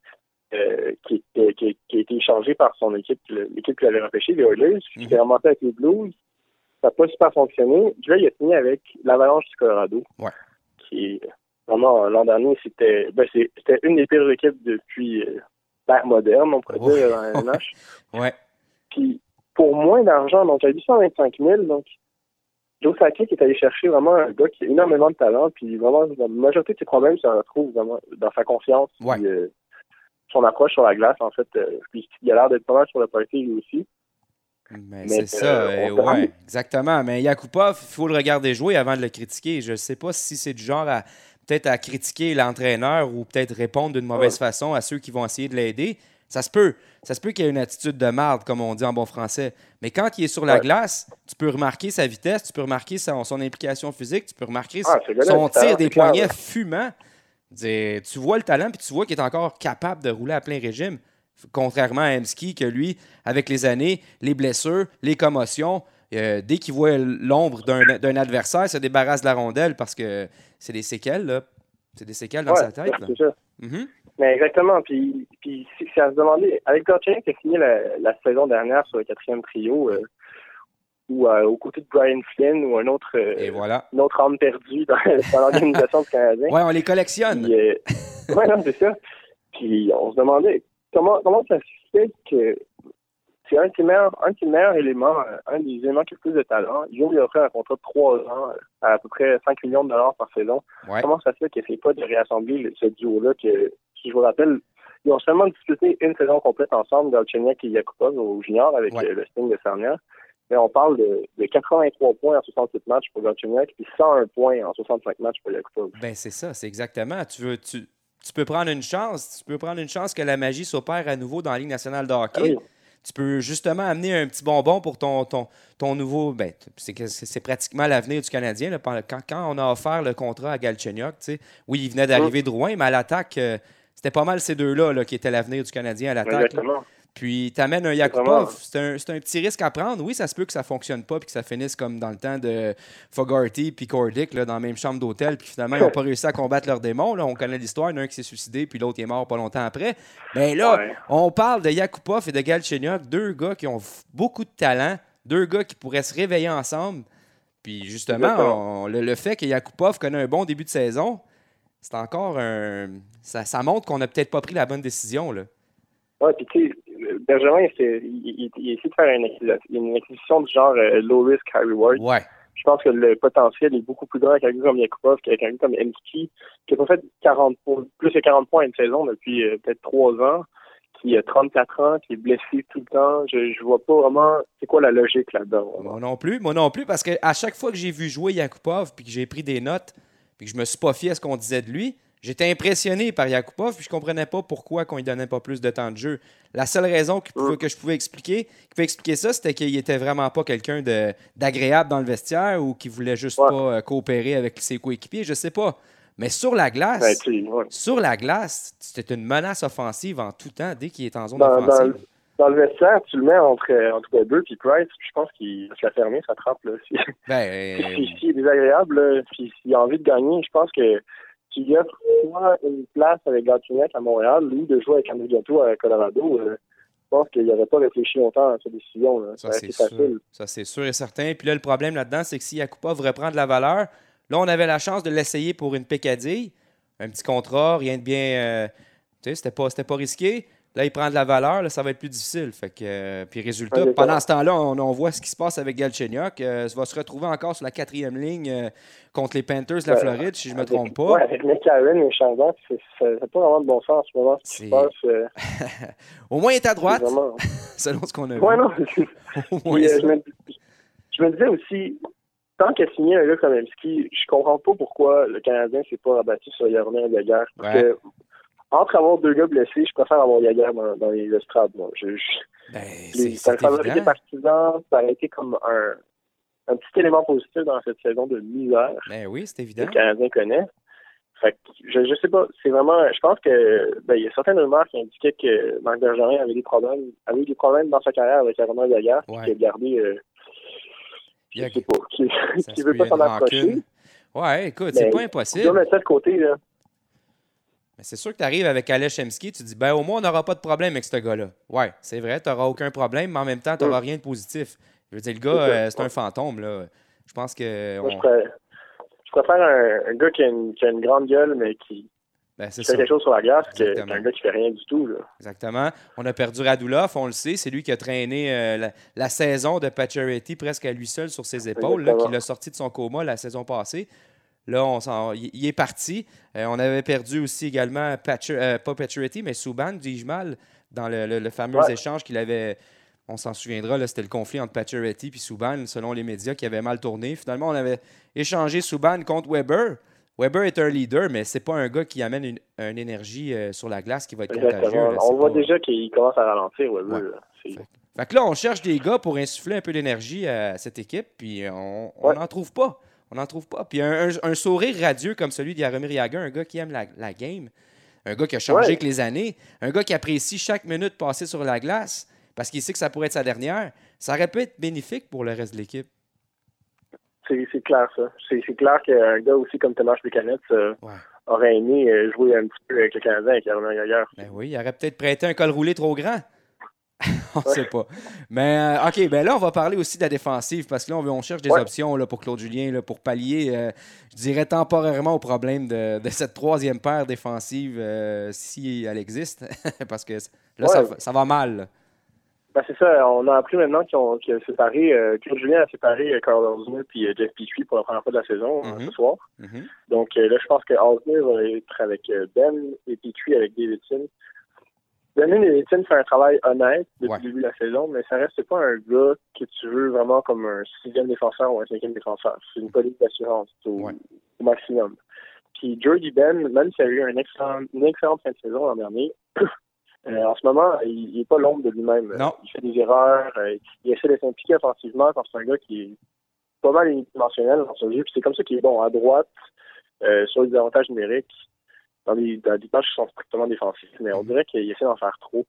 euh, qui, qui, qui a été échangé par son équipe, l'équipe qui l'avait repêché, les Oilers, qui Mhm. s'est remonté avec les Blues. Ça n'a pas super fonctionné. Puis là, il a signé avec l'Avalanche du Colorado. Ouais. Qui vraiment l'an dernier, c'était ben, c'était une des pires équipes depuis euh, l'ère moderne, on pourrait Ouais. dire, dans la NH. Ouais. Puis pour moins d'argent, donc à 825 000, donc Joe Sakic est allé chercher vraiment un gars qui a énormément de talent, puis vraiment la majorité de ses problèmes se retrouvent vraiment dans sa confiance, Ouais. puis, euh, son approche sur la glace, en fait. euh, puis il a l'air d'être pas mal sur le party lui aussi. Mais, Mais, c'est ça, euh, ouais, exactement. Mais Yakupov, il faut le regarder jouer avant de le critiquer. Je ne sais pas si c'est du genre à peut-être à critiquer l'entraîneur ou peut-être répondre d'une mauvaise façon à ceux qui vont essayer de l'aider. Ça se peut. Ça se peut qu'il ait une attitude de marde, comme on dit en bon français. Mais quand il est sur la Ouais. glace, tu peux remarquer sa vitesse, tu peux remarquer son, son implication physique, tu peux remarquer Ah, son tir des poignets là. fumant. Tu vois le talent, puis tu vois qu'il est encore capable de rouler à plein régime. Contrairement à Emski, que lui, avec les années, les blessures, les commotions, euh, dès qu'il voit l'ombre d'un adversaire, il se débarrasse de la rondelle parce que c'est des séquelles, là. C'est des séquelles dans Ouais, sa tête. c'est ça. Mhm. Mais exactement. Puis, puis c'est à se demander. Avec Gotchen qui a signé la, la saison dernière sur le quatrième trio, euh, ou euh, aux côtés de Brian Flynn ou un autre, euh, Et voilà. une autre âme perdue dans, dans l'organisation du Canadien. Ouais, on les collectionne. Puis, euh, ouais, non, c'est ça. Puis on se demandait comment comment ça se fait que c'est un de ses meilleurs, un meilleurs éléments, euh, un des éléments qui a le plus de talent. Ils vont lui offrir un contrat de trois ans euh, à à peu près 5 millions de dollars par saison. Ouais. Comment ça se fait qu'il n'essaie pas de réassembler le- ce duo-là que, si je vous rappelle, ils ont seulement disputé une saison complète ensemble, Galchenyuk et Yakupov au junior avec Ouais. euh, le Sting de Sarnia. Mais on parle de, de 83 points en 68 matchs pour Galchenyuk et 101 points en 65 matchs pour Yakupov. Ben c'est ça, c'est exactement. Tu veux, tu, tu peux prendre une chance, tu peux prendre une chance que la magie s'opère à nouveau dans la Ligue nationale de hockey. Ah oui. Tu peux justement amener un petit bonbon pour ton, ton, ton nouveau. Ben, c'est, que c'est c'est pratiquement l'avenir du Canadien. là. Quand, quand on a offert le contrat à Galchenyuk, tu sais, oui, il venait d'arriver de Rouen, mais à l'attaque, euh, c'était pas mal ces deux-là là, qui étaient l'avenir du Canadien à l'attaque. Là. Puis t'amènes un vraiment- Yakupov, c'est un, un petit risque à prendre. Oui, ça se peut que ça fonctionne pas puis que ça finisse comme dans le temps de Fogarty puis Cordick là, dans la même chambre d'hôtel puis finalement ils n'ont pas réussi à combattre leurs démons. Là. On connaît l'histoire, il y en a un qui s'est suicidé puis l'autre est mort pas longtemps après. Mais là, Ouais. on parle de Yakupov et de Galchenyuk, deux gars qui ont beaucoup de talent, deux gars qui pourraient se réveiller ensemble. Puis justement, on- le, le fait que Yakupov connaît un bon début de saison, c'est encore un... Ça, ça montre qu'on n'a peut-être pas pris la bonne décision. Là. Ouais, puis tu Benjamin, il, il, il essaie de faire une, acquisition- une acquisition du genre euh, low risk, high reward. Ouais. Je pense que le potentiel est beaucoup plus grand avec un gars comme Yakupov qu'avec un gars comme Emski, qui a pas fait 40 points, plus de 40 points à une saison depuis euh, peut-être trois ans, qui a 34 ans, qui est blessé tout le temps. Je, je vois pas vraiment c'est quoi la logique là-dedans. Moi non plus, moi non plus, parce que à chaque fois que j'ai vu jouer Yakupov, puis que j'ai pris des notes, puis que je me suis pas fié à ce qu'on disait de lui, j'étais impressionné par Yakupov, puis je comprenais pas pourquoi qu'on lui donnait pas plus de temps de jeu. La seule raison pouvait- Mm. que je pouvais expliquer, qui pouvait expliquer ça, c'était qu'il était vraiment pas quelqu'un d'agréable dans le vestiaire ou qui voulait juste Ouais. pas euh, coopérer avec ses coéquipiers, je sais pas. Mais sur la glace, ouais. sur la glace, c'était une menace offensive en tout temps dès qu'il est en zone Dans, dans, offensive. dans le vestiaire, tu le mets entre, euh, entre Weber et Price, puis je pense qu'il va se la fermer, sa trappe. Là. Si, Ben, si, s'il est désagréable, là, puis s'il a envie de gagner, je pense que tu lui offres soit une place avec Gattunek à Montréal, lui de jouer avec André Gatto à Colorado. euh, je pense qu'il n'aurait pas réfléchi longtemps à sa décision. Là. Ça, c'est facile. Ça, c'est sûr et certain. Puis là, le problème là-dedans, c'est que si Yakupov reprend de la valeur, là, on avait la chance de l'essayer pour une pécadille. Un petit contrat, rien de bien. euh, tu sais, c'était pas, c'était pas risqué. Là, il prend de la valeur, là, ça va être plus difficile. Fait que, euh, puis résultat, pendant ce temps-là, on, on voit ce qui se passe avec Galchenyuk. Euh, il va se retrouver encore sur la quatrième ligne euh, contre les Panthers de la Ouais. Floride, si je me Avec- trompe pas. Ouais, avec McCarron et Chandon, c'est ça n'a pas vraiment de bon sens en ce moment. Ce qui se passe, euh, Au moins, il est à droite, vraiment... selon ce qu'on a Ouais, vu. non, Au moins ça. je, me, je me disais aussi, tant qu'à signer un gars comme Emski, je comprends pas pourquoi le Canadien s'est pas rabattu sur de guerre. Parce Ouais. que entre avoir deux gars blessés, je préfère avoir Yager dans, dans les estrades, moi. Je, je, Ben, les- ça partisan, ça a été comme un, un petit élément positif dans cette saison de misère Ben oui, c'est que évident. le Canadien connaît. Fait que je, je sais pas, c'est vraiment, je pense que, ben, il y a certaines rumeurs qui indiquaient que Marc Bergerin avait des problèmes, avait eu des problèmes dans sa carrière avec Arnaud Yager, Ouais. qui a gardé, euh, Il y a- je sais pas, qui, qui veut pas s'en approcher. Ouais, écoute, c'est pas impossible. mettre ça de côté, là. Mais c'est sûr que tu arrives avec Alex Chemsky, tu dis, ben au moins, on n'aura pas de problème avec ce gars-là. Ouais, c'est vrai, tu n'auras aucun problème, mais en même temps, tu n'auras rien de positif. Je veux dire, le gars, C'est euh, c'est un fantôme, là. Je pense que. Moi, je, préfère, je préfère un, un gars qui a, une, qui a une grande gueule, mais qui, ben, qui fait quelque chose sur la glace, qu'un gars qui fait rien du tout, là. Exactement. On a perdu Radulov, on le sait. C'est lui qui a traîné euh, la, la saison de Pacioretty presque à lui seul sur ses épaules, là, qui l'a sorti de son coma la saison passée. Là, on s'en- il est parti. Euh, on avait perdu aussi également, Patcher- euh, pas Pacioretty, mais Subban, dis-je mal, dans le, le- le fameux Ouais. échange qu'il avait. On s'en souviendra, là, c'était le conflit entre Pacioretty et Subban, selon les médias, qui avait mal tourné. Finalement, on avait échangé Subban contre Weber. Weber est un leader, mais c'est pas un gars qui amène une, une énergie euh, sur la glace qui va être contagieux. Exactement. là. On voit pas- déjà qu'il commence à ralentir, ouais, Ouais. là. Fait que là, on cherche des gars pour insuffler un peu d'énergie à cette équipe, puis on Ouais. n'en trouve pas. On n'en trouve pas. Puis un, un- un sourire radieux comme celui de Jaromir Jagr, un gars qui aime la, la game, un gars qui a changé Ouais. avec les années, un gars qui apprécie chaque minute passée sur la glace parce qu'il sait que ça pourrait être sa dernière, ça aurait pu être bénéfique pour le reste de l'équipe. C'est clair, ça. C'est clair qu'un gars aussi comme Thomas Buchanan euh, Ouais. aurait aimé euh, jouer un petit peu avec le Canadien, avec Arnaud Gaillard. Ben oui, il aurait peut-être prêté un col roulé trop grand. on ne sait pas. Mais euh, OK, ben là, on va parler aussi de la défensive parce que là, on, cherche des Ouais. options là, pour Claude Julien là, pour pallier, euh, je dirais, temporairement au problème de, de cette troisième paire défensive euh, si elle existe. parce que là, ça, Ouais. va- ça va mal. Ben, c'est ça, on a appris maintenant qu'ils ont, séparé, Claude Julien a séparé Carl Osner puis Jeff Petrie pour la première fois de la saison Mhm. ce soir. Mhm. Donc là, je pense que Osner va être avec Ben et Petrie avec Davidson. Et Davidson fait un travail honnête depuis Ouais. le début de la saison, mais ça reste pas un gars que tu veux vraiment comme un sixième défenseur ou un cinquième défenseur. C'est une police d'assurance au, Ouais. au maximum. Puis Jordy Ben, même s'il a eu un excellent, une excellente fin de saison l'an dernier, euh, en ce moment, il n'est pas l'ombre de lui-même. Il fait des erreurs, euh, il essaie de s'impliquer offensivement quand c'est un gars qui est pas mal unidimensionnel dans son jeu. Puis c'est comme ça qu'il est bon à droite, euh, sur les avantages numériques, dans des, dans des tâches qui sont strictement défensives. Mais on Mhm. dirait qu'il essaie d'en faire trop.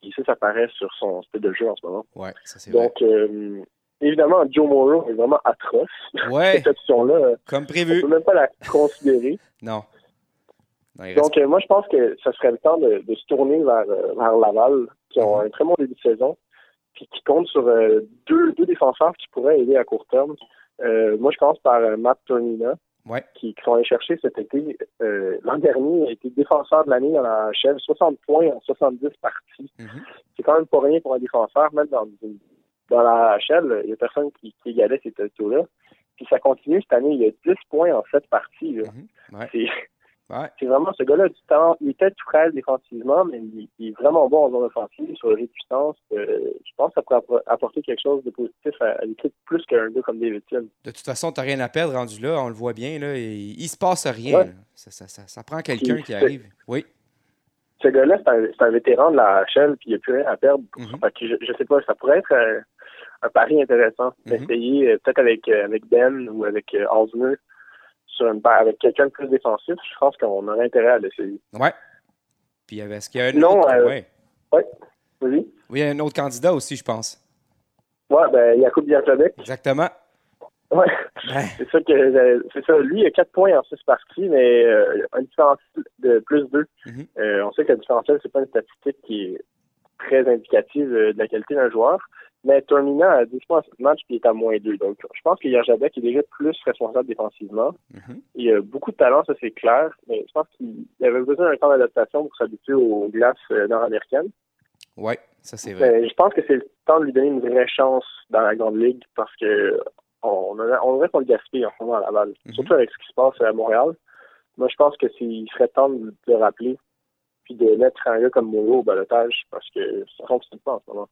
Puis ça, ça paraît sur son style de jeu en ce moment. Ouais, ça c'est vrai. Donc, euh, évidemment, Joe Morrow est vraiment atroce. Ouais, Cette option-là, euh, comme on prévu. peut même pas la considérer. Non. Donc, euh, moi, je pense que ça serait le temps de, de se tourner vers, euh, vers Laval, qui ont Mhm. un très bon début de saison, puis qui compte sur euh, deux, deux défenseurs qui pourraient aider à court terme. Moi, je commence par Matt Tornina, Ouais. qui, qui sont allés chercher cet été. Euh, L'an dernier, il a été défenseur de l'année dans la HL, 60 points en 70 parties. Mhm. C'est quand même pas rien pour un défenseur, même dans, dans la HL, il y a personne qui, qui égalait ces taux-là. Puis ça continue cette année, il y a 10 points en 7 parties. là. Mhm. Ouais. C'est Ouais. c'est vraiment ce gars-là du talent. Il est peut-être frêle défensivement, mais il, il est vraiment bon en zone offensive, sur les puissances. Euh, je pense que ça pourrait apporter quelque chose de positif à, à l'équipe plus qu'un gars comme Davidson. De toute façon, tu n'as rien à perdre rendu là, on le voit bien. Là, et il se passe rien. Ouais. Ça, ça- ça- ça prend quelqu'un qui arrive. Oui. Ce gars-là, c'est un, vétéran de la HL, puis il n'y a plus rien à perdre. Mhm. Fait que je, je sais pas, ça pourrait être euh, un pari intéressant d'essayer euh, peut-être avec, avec Ben ou avec Osner, sur une paire- avec quelqu'un de plus défensif. Je pense qu'on aurait intérêt à l'essayer. Ouais. Puis est-ce qu'il y a un Non, autre? euh, ouais. Vas-y. Oui, il y a un autre candidat aussi, je pense. Ouais, ben, Yacoub Bianclodec. Exactement. Ouais. Ben, C'est ça que euh, c'est ça. Lui, il a 4 points en 6 parties, mais euh, un différentiel de plus 2. Mhm. Euh, on sait que le différentiel, c'est pas une statistique qui est très indicative euh, de la qualité d'un joueur. Mais Termina a 10 points en 7 matchs puis il est à moins 2. Donc je pense que Yerjabek est déjà plus responsable défensivement. mhm. Il a beaucoup de talent, ça c'est clair, mais je pense qu'il avait besoin d'un temps d'adaptation pour s'habituer aux glaces euh, nord-américaines. Ouais, ça c'est vrai. Mais je pense que c'est le temps de lui donner une vraie chance dans la grande ligue parce que on, a- on dirait qu'on le gaspille en ce moment à Laval. Mhm. Surtout avec ce qui se passe à Montréal. Moi, je pense que serait temps de le rappeler puis de mettre un gars comme Moreau au balotage parce que ça fonctionne pas en ce moment.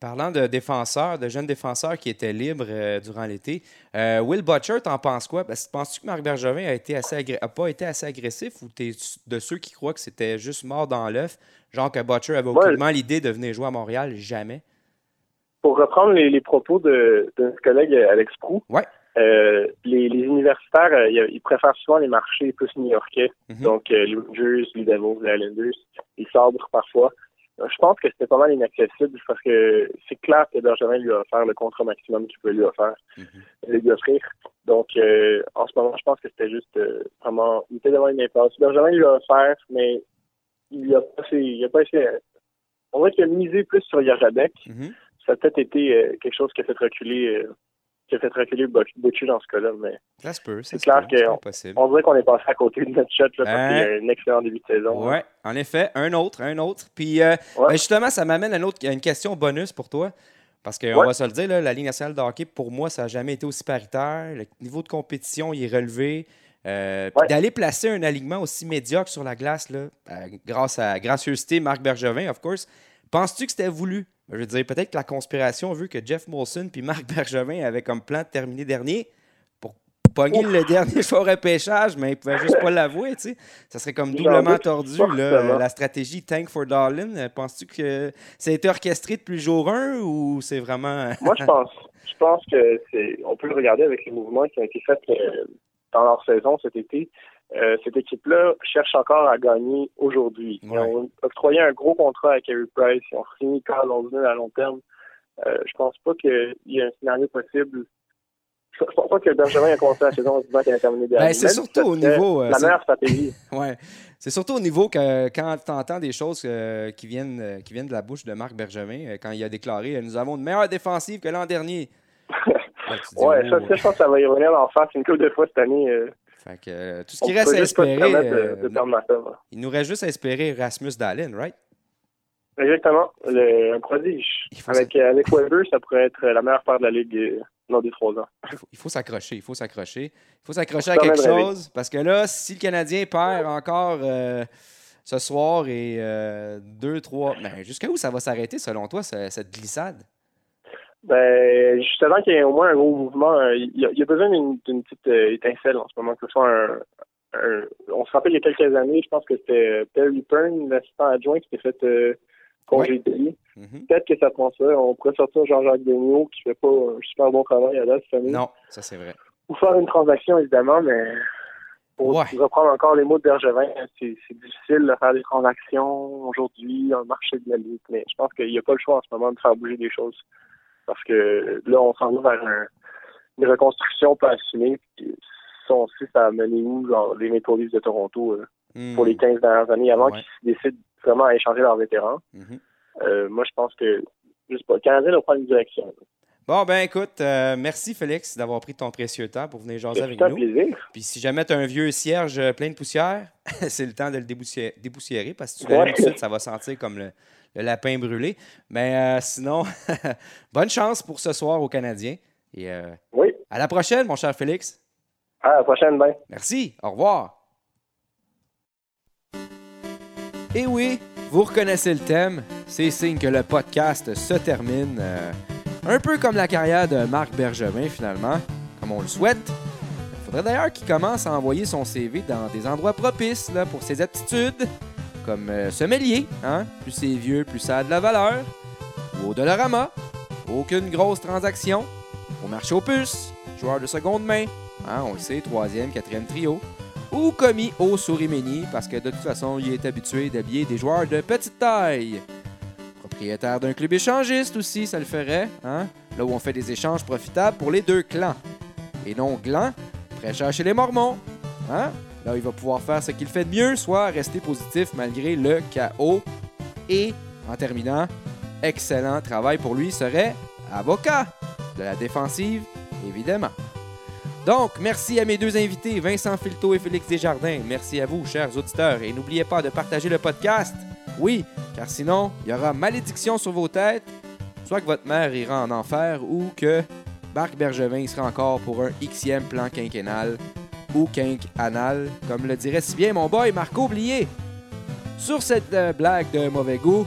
Parlant de défenseurs, de jeunes défenseurs qui étaient libres euh, durant l'été, euh, Will Butcher, t'en penses quoi? Parce Penses-tu que Marc Bergevin a, été assez agré- a pas été assez agressif ou t'es de ceux qui croient que c'était juste mort dans l'œuf? Genre que Butcher avait Ouais. aucunement l'idée de venir jouer à Montréal? Jamais. Pour reprendre les, les propos de, de notre collègue euh, Alex Prou, Ouais. euh, les, les universitaires, ils, préfèrent souvent les marchés plus new-yorkais. Mhm. Donc, les Rangers, les Devils, les Islanders, les Sabres parfois. Je pense que c'était pas mal inaccessible parce que c'est clair que Bergevin lui a offert le contrat maximum qu'il peut lui offrir, Mhm. lui offrir. Donc, euh, en ce moment, je pense que c'était juste euh, vraiment, il était devant une impasse. Bergevin lui a offert, mais il a pas essayé, il a pas essayé. On dirait qu'il a misé plus sur Yaradek. Mhm. Ça a peut-être été euh, quelque chose qui a fait reculer, euh, qui a fait reculer Butch- Butcher dans ce cas-là, mais Ça se peut, C'est clair peut, c'est que pas possible. on dirait qu'on est passé à côté de notre shot là, parce Hein? qu'il y a un excellent début de saison. Ouais, en effet, un autre, un autre. Puis euh, Ouais. ben, justement, ça m'amène à une, autre- à une question bonus pour toi. Parce qu'on Ouais. va se le dire, là, la Ligue nationale de hockey, pour moi, ça n'a jamais été aussi paritaire. Le niveau de compétition, il est relevé. Euh, Ouais. D'aller placer un alignement aussi médiocre sur la glace, là, euh, grâce à gracieuseté Marc Bergevin, of course, penses-tu que c'était voulu? Je veux dire, peut-être que la conspiration vu que Jeff Molson puis Marc Bergevin avaient comme plan de terminer dernier pour pogner le dernier choix au repêchage, mais ils pouvaient juste pas l'avouer, tu sais. Ça serait comme doublement tordu, là, la stratégie Tank for Darlin. Penses-tu que ça a été orchestré depuis le jour 1 ou c'est vraiment... Moi, je pense, je pense que c'est, on peut le regarder avec les mouvements qui ont été faits euh, dans leur saison cet été. Euh, cette équipe-là cherche encore à gagner aujourd'hui. Ils Ouais. ont octroyé un gros contrat à Carey Price. Ils ont signé Carl London à long terme. Euh, je pense pas qu'il y ait un scénario possible. Je pense pas que Benjamin a commencé la saison en disant qu'il allait terminer dernier. Ben, c'est si surtout au niveau, euh, la meilleure stratégie. Ouais. C'est surtout au niveau que quand tu entends des choses euh, qui, viennent, qui viennent de la bouche de Marc Bergevin, quand il a déclaré Nous avons une meilleure défensive que l'an dernier. Ouais, oh. ça, ça, je pense que ça va y revenir en face une couple de fois cette année. Euh, Fait que, euh, tout ce qui reste à espérer, de, euh, de somme. il nous reste juste à espérer Rasmus Dallin, right? Exactement, le, un prodige. Avec, euh, avec Weber, ça pourrait être la meilleure part de la ligue euh, dans des trois ans. Il faut- s'accrocher, il faut s'accrocher. Il faut s'accrocher à quelque chose parce que là, si le Canadien perd encore euh, ce soir et 2, 3, ben, jusqu'à où ça va s'arrêter selon toi, ce- cette glissade? Ben, justement qu'il y ait au moins un gros mouvement, euh, il y, a, il y a besoin d'une d'une petite euh, étincelle en ce moment, que ce soit un, un- On se rappelle il y a quelques années, je pense que c'était euh, Perry Pern, l'assistant adjoint, qui s'est fait euh, congédier. Mhm. Peut-être que ça prend ça. On pourrait sortir Jean-Jacques Degnaud, qui fait pas un super bon travail à cette année. Non, ça c'est vrai. Ou faire une transaction, évidemment, mais pour Ouais. reprendre encore les mots de Bergevin, c'est c'est difficile de faire des transactions aujourd'hui le marché de la Ligue. Mais je pense qu'il n'y a pas le choix en ce moment de faire bouger des choses. Parce que là, on s'en va vers un- une reconstruction pas assumée. Ça, on sait ça a mené où, genre, les Maple Leafs de Toronto euh, Hmm. pour les 15 dernières années, avant Ouais. qu'ils décident vraiment à échanger leurs vétérans. Mhm. Euh, moi, je pense que, je sais pas, le Canadien doit prendre une direction. Bon, ben écoute, euh, merci Félix d'avoir pris ton précieux temps pour venir jaser avec C'est un nous. plaisir. Puis si jamais tu as un vieux cierge plein de poussière, c'est le temps de le dépoussiérer parce que si tu l'allumes Ouais. tout de suite, ça va sentir comme le, le lapin brûlé. Mais euh, sinon, bonne chance pour ce soir aux Canadiens. Et euh, Oui. à la prochaine, mon cher Félix. À la prochaine, ben. Merci. Au revoir. Et oui, vous reconnaissez le thème. C'est signe que le podcast se termine. euh, un peu comme la carrière de Marc Bergevin, finalement, comme on le souhaite. Il faudrait d'ailleurs qu'il commence à envoyer son CV dans des endroits propices là, pour ses aptitudes, comme euh. Hein? Plus c'est vieux, plus ça a de la valeur. Ou au Dollarama. Aucune grosse transaction. Au marché aux puces. Joueur de seconde main. Hein, on le sait, troisième, quatrième trio. Ou commis au Sourimeni, parce que de toute façon, il est habitué d'habiller des joueurs de petite taille. Propriétaire d'un club échangiste aussi, ça le ferait, hein? Là où on fait des échanges profitables pour les deux clans. Et non gland, prêcheur chez les Mormons. Hein? Là, il va pouvoir faire ce qu'il fait de mieux, soit rester positif malgré le chaos. Et, en terminant, excellent travail pour lui serait avocat de la défensive, évidemment. Donc, merci à mes deux invités, Vincent Filto et Félix Desjardins. Merci à vous, chers auditeurs. Et n'oubliez pas de partager le podcast. Oui, car sinon, il y aura malédiction sur vos têtes. Soit que votre mère ira en enfer ou que Marc Bergevin sera encore pour un Xème plan quinquennal ou kink anal, comme le dirait si bien mon boy Marco Blier. Sur cette euh, blague de mauvais goût,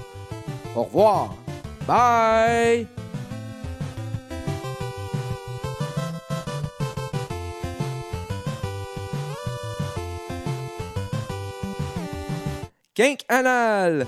au revoir. Bye! Kink anal!